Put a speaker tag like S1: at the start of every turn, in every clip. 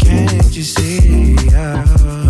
S1: Can't you see? I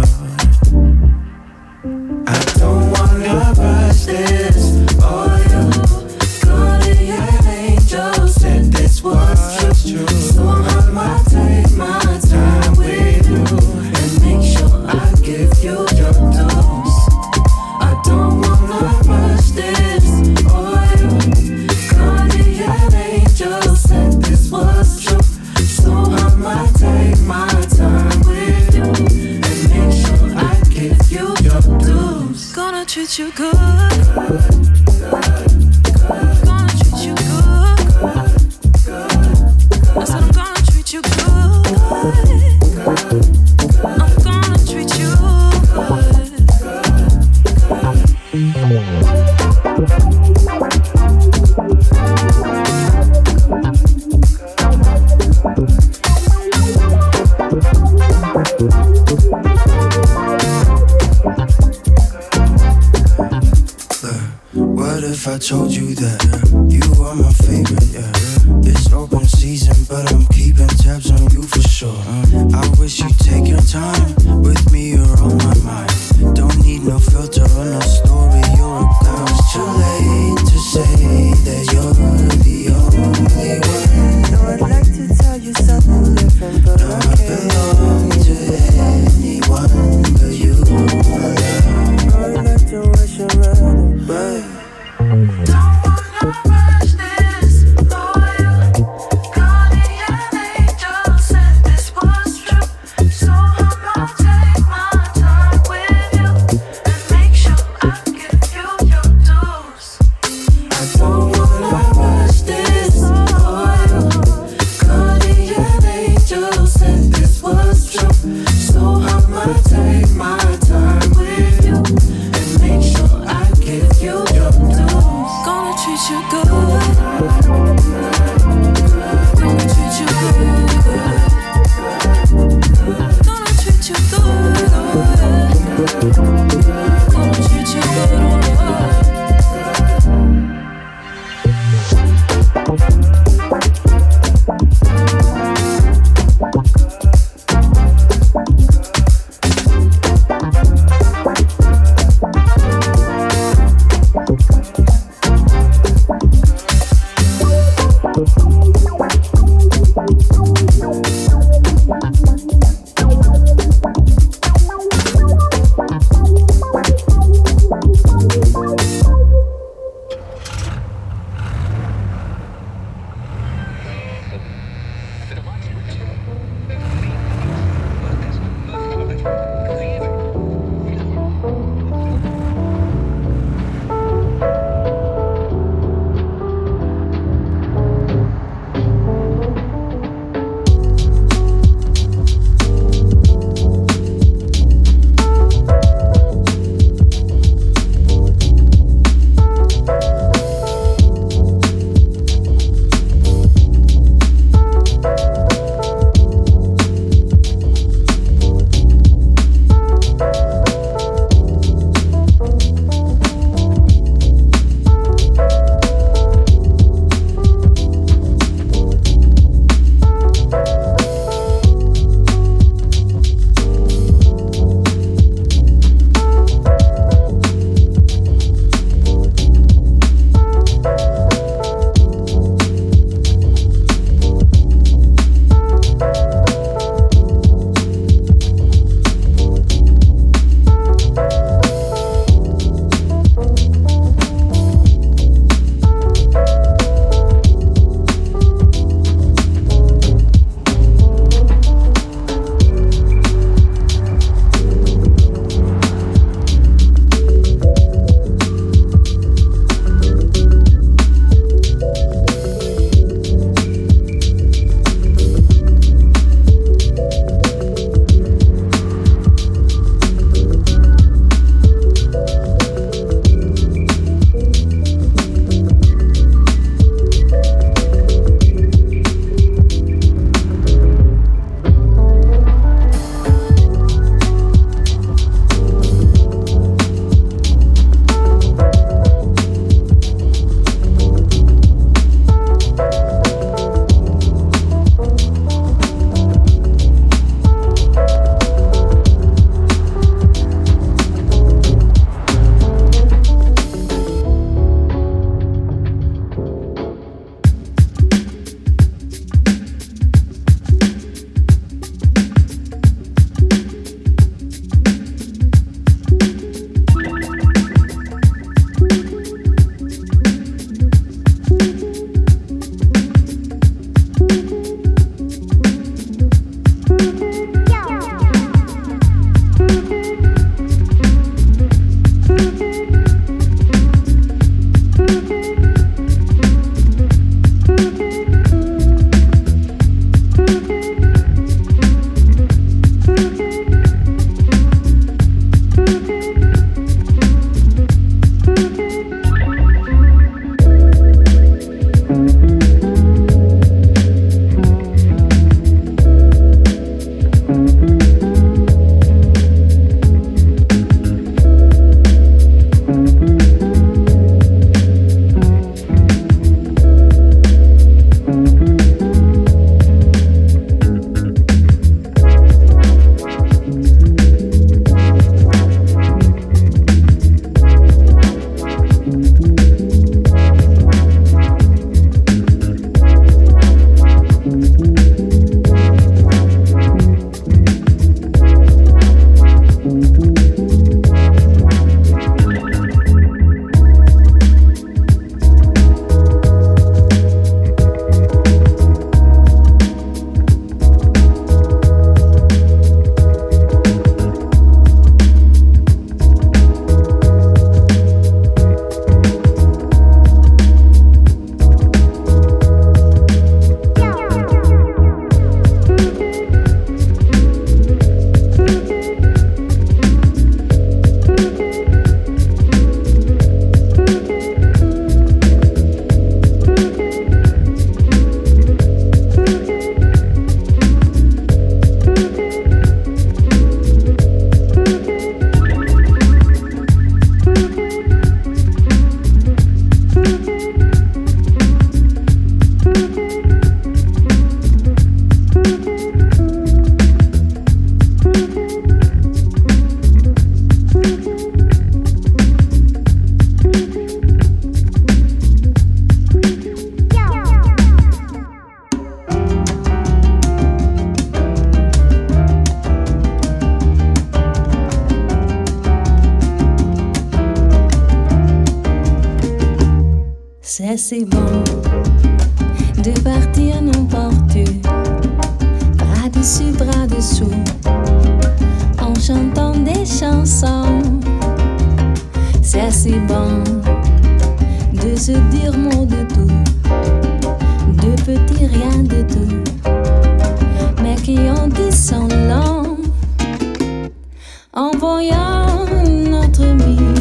S2: voyant notre mine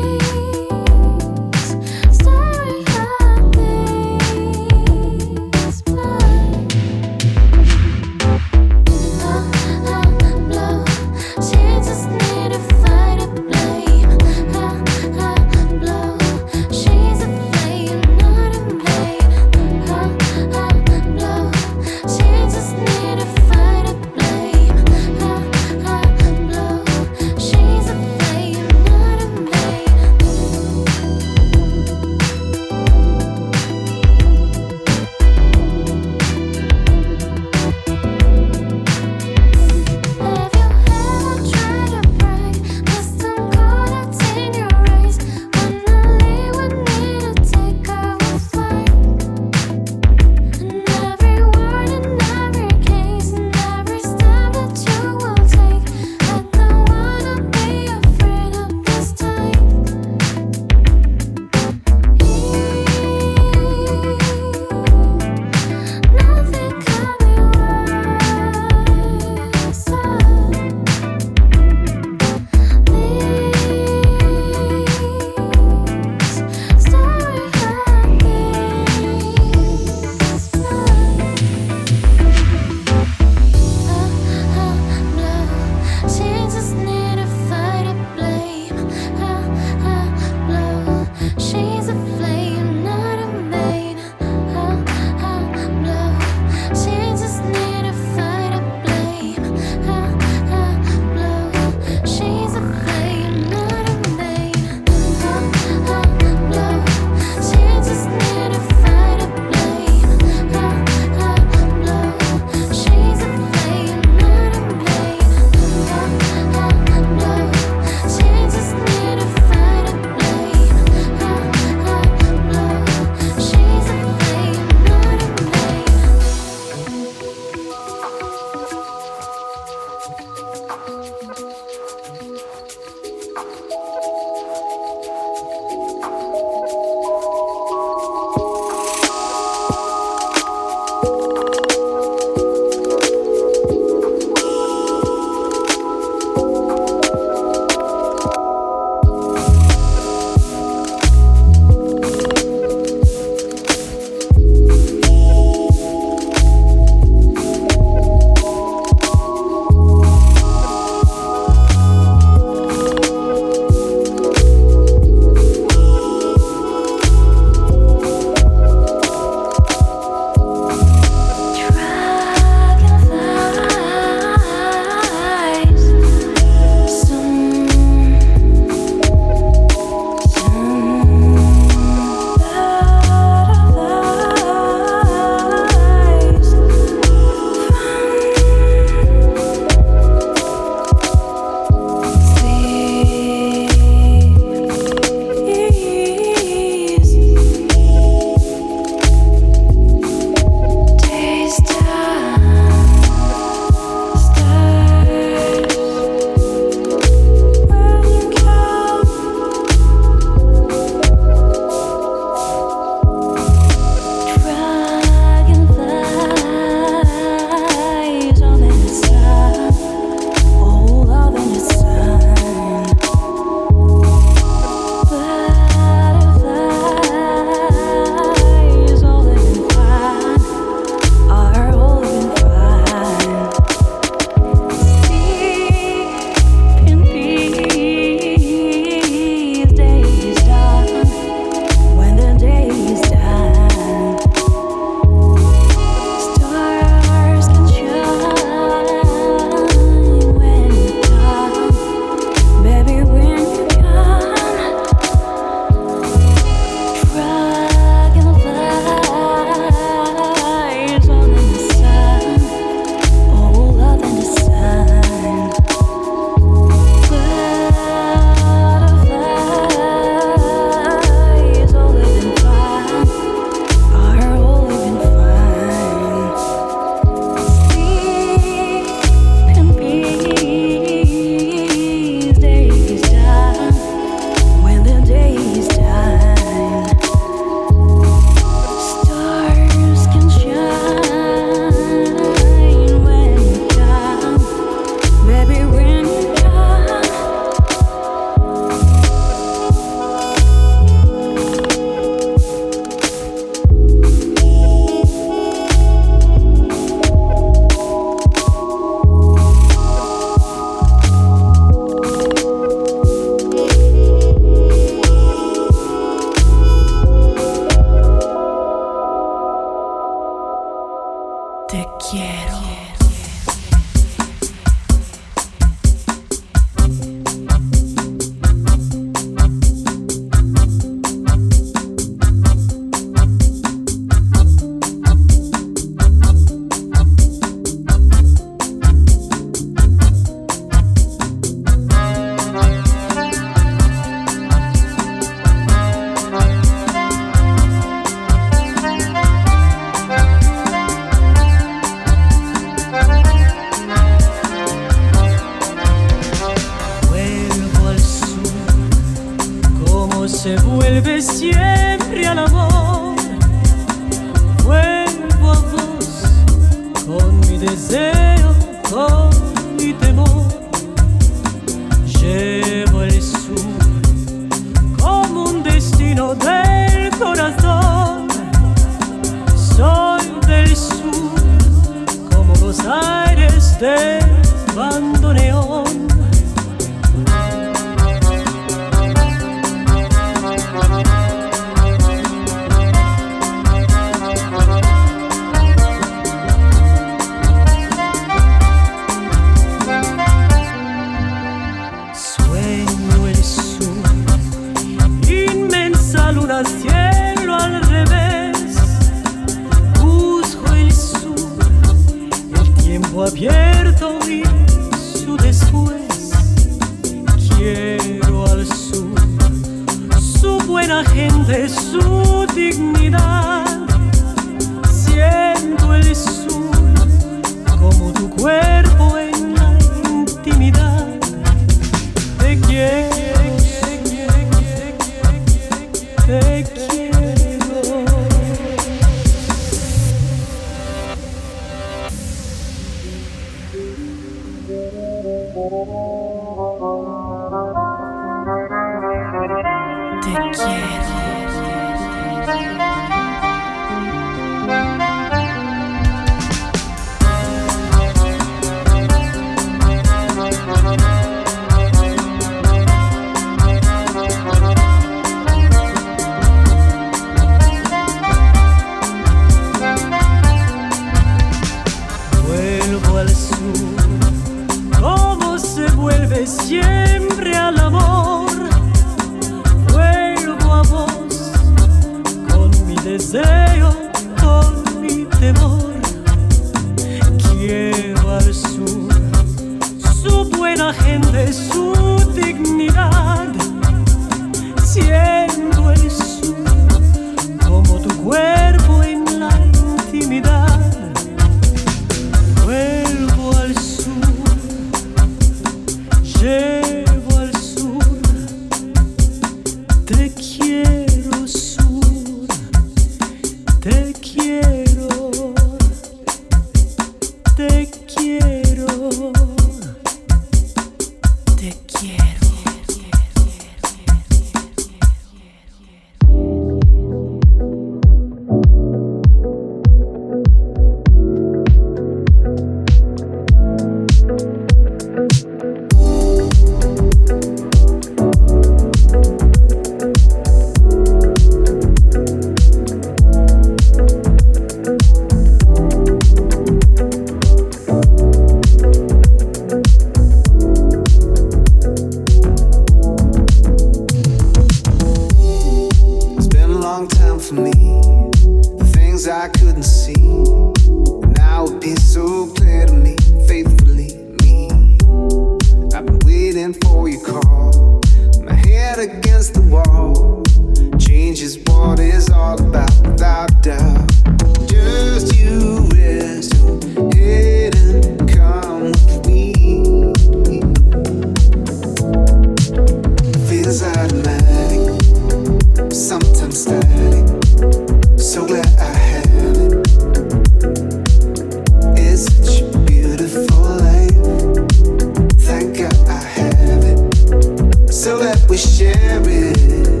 S3: beautiful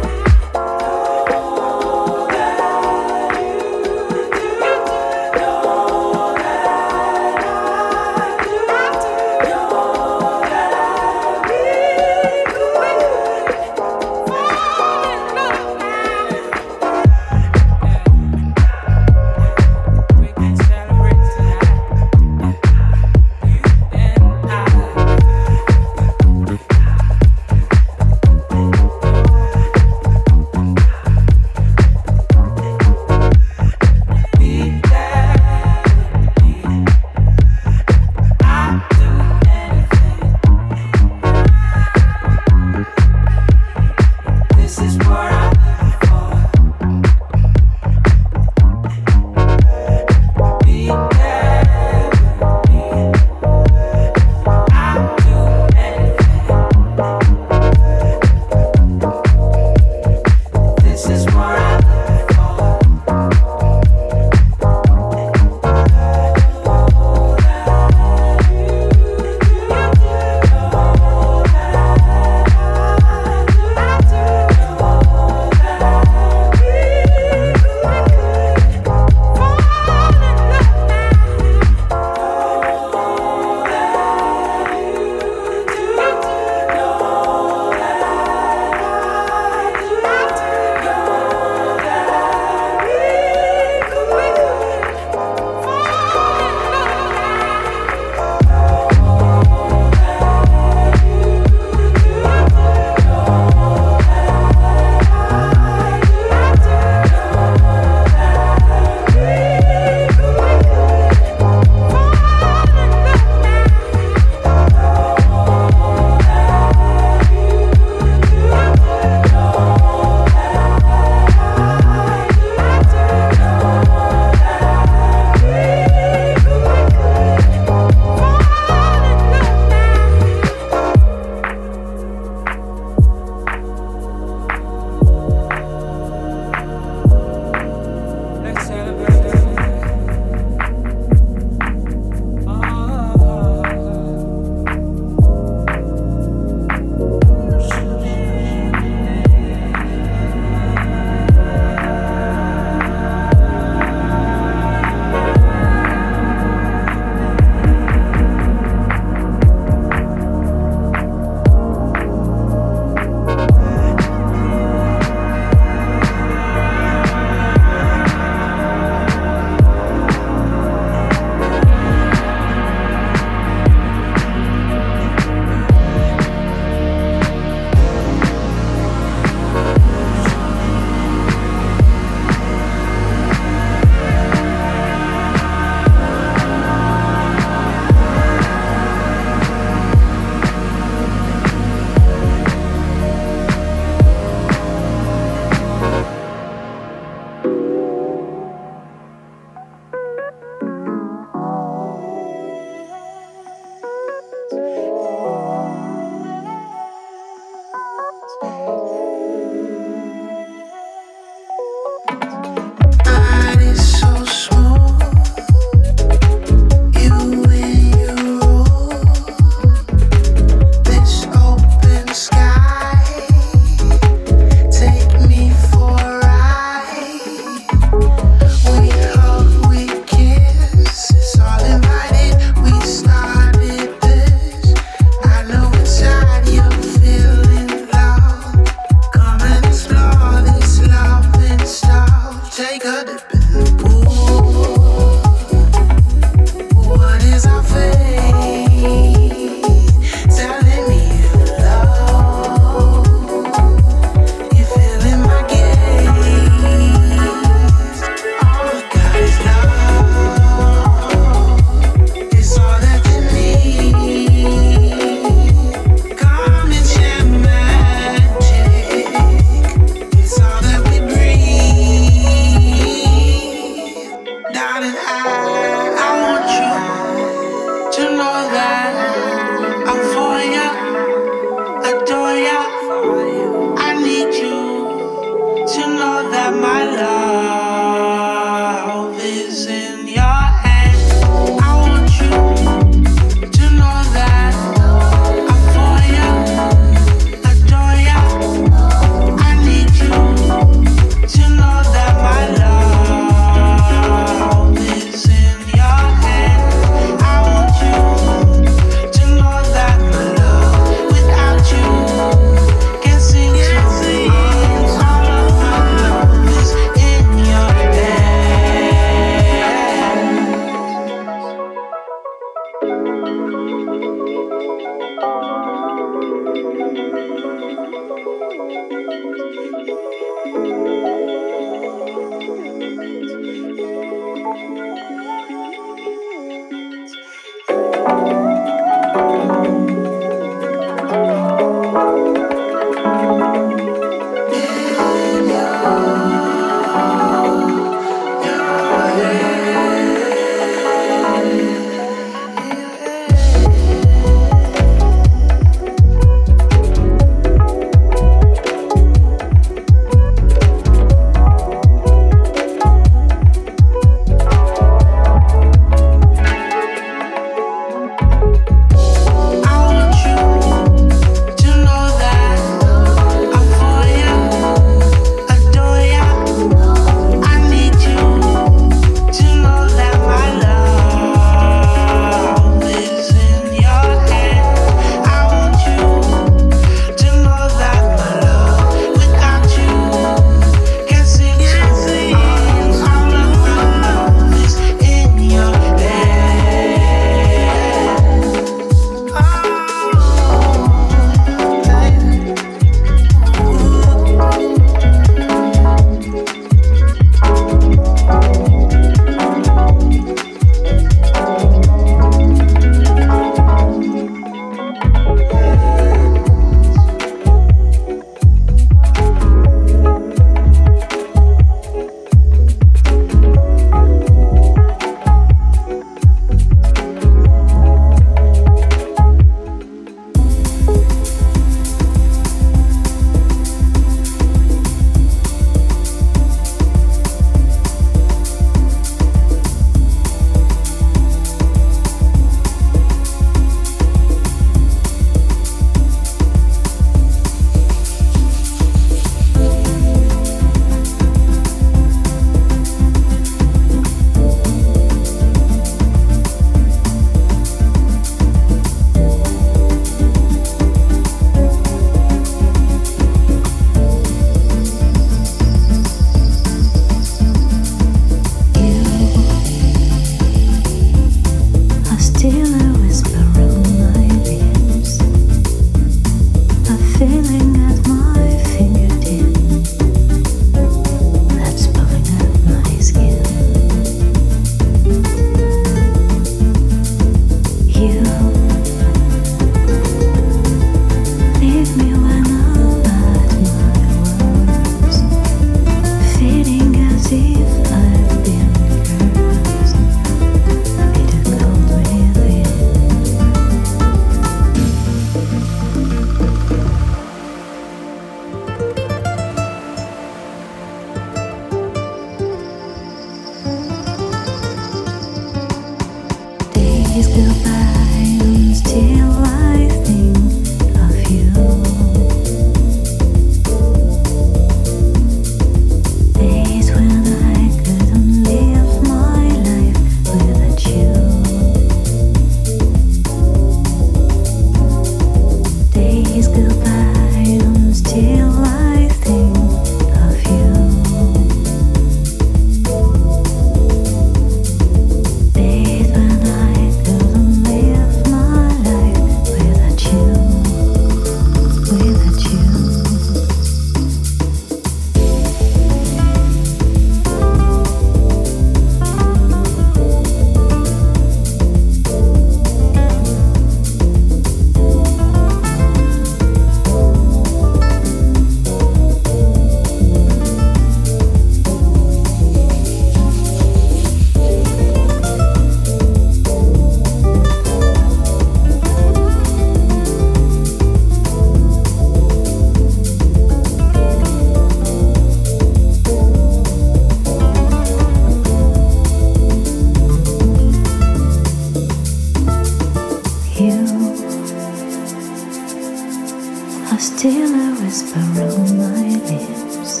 S4: I still a whisper on my lips,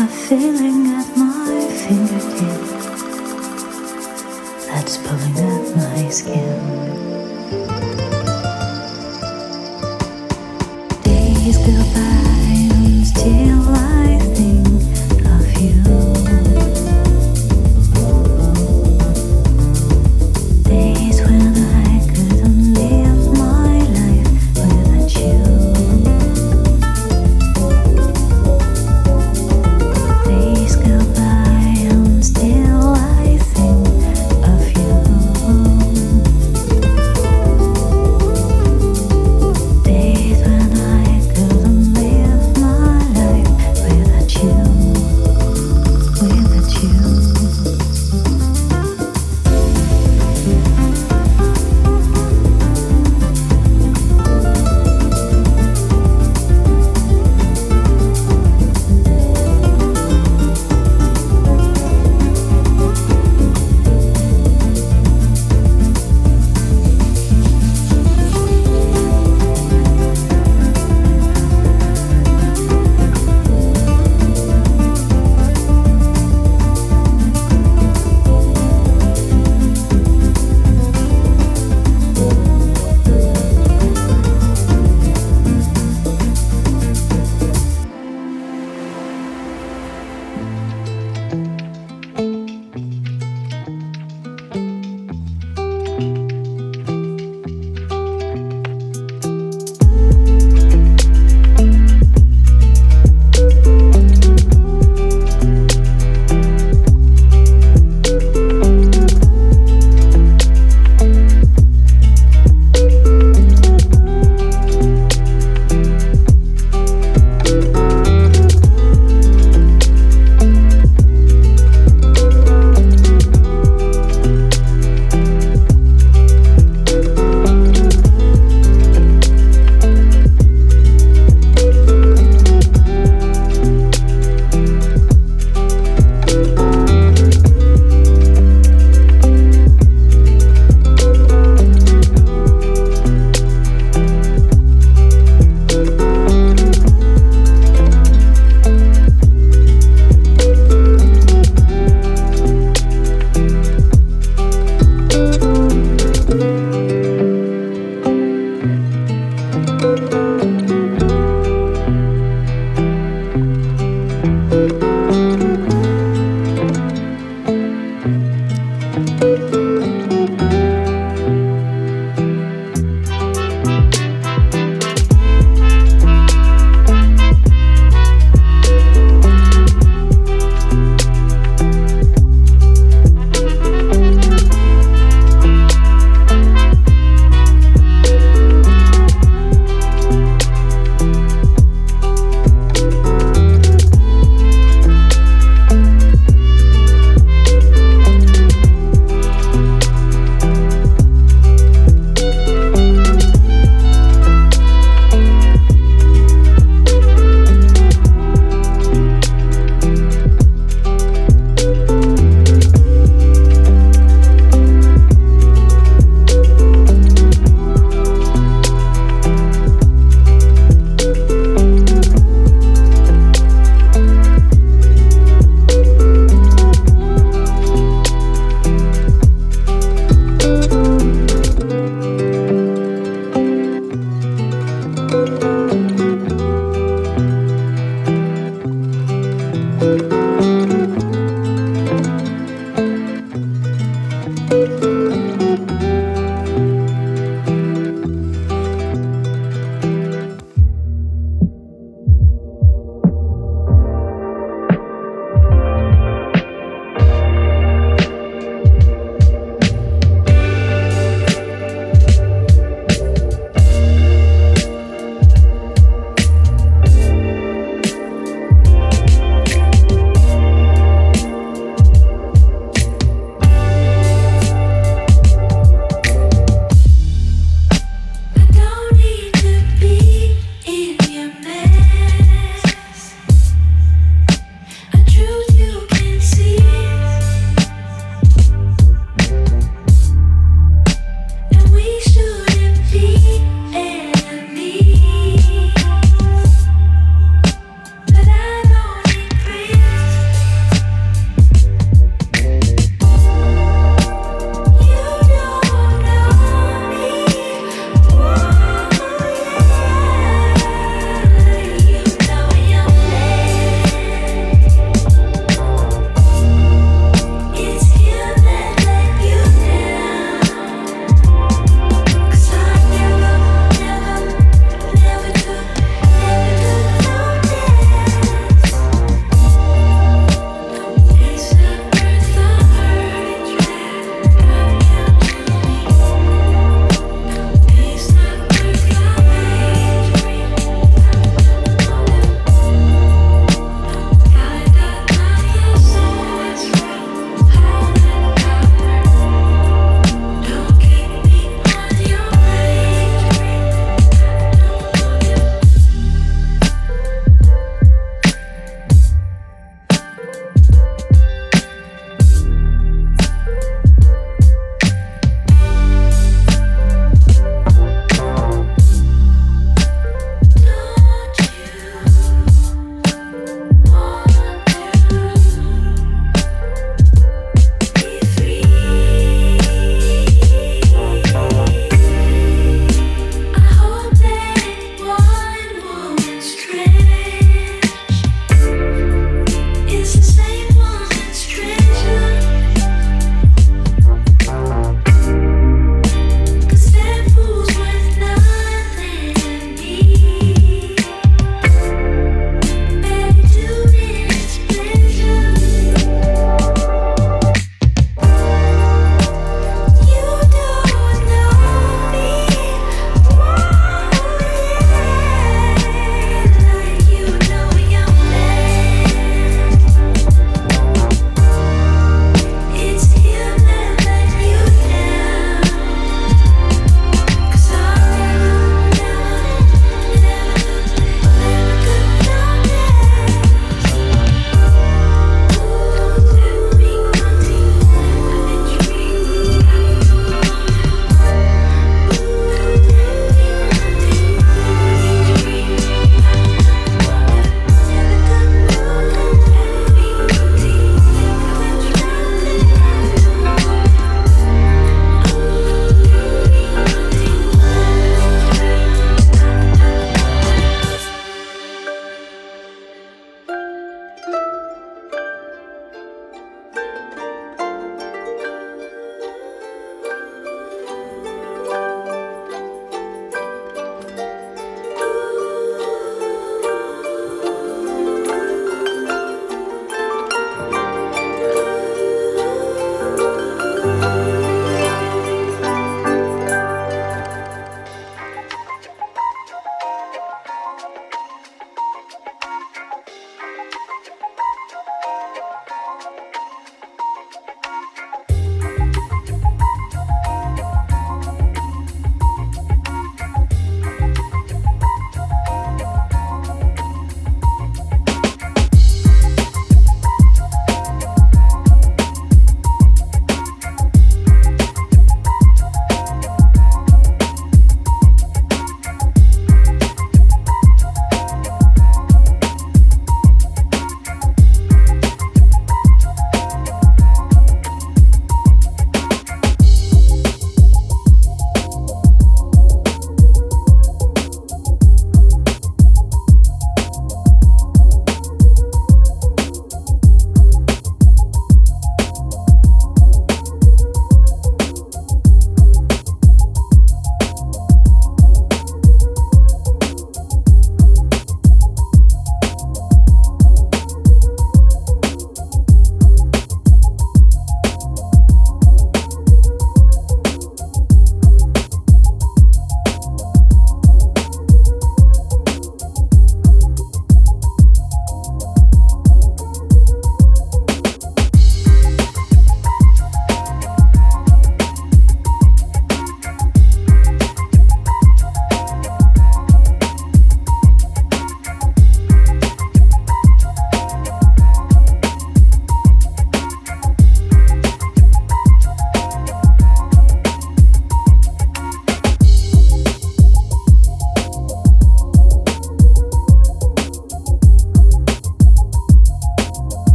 S4: a feeling at my fingertips that's pulling at my skin. Days go by, and still I.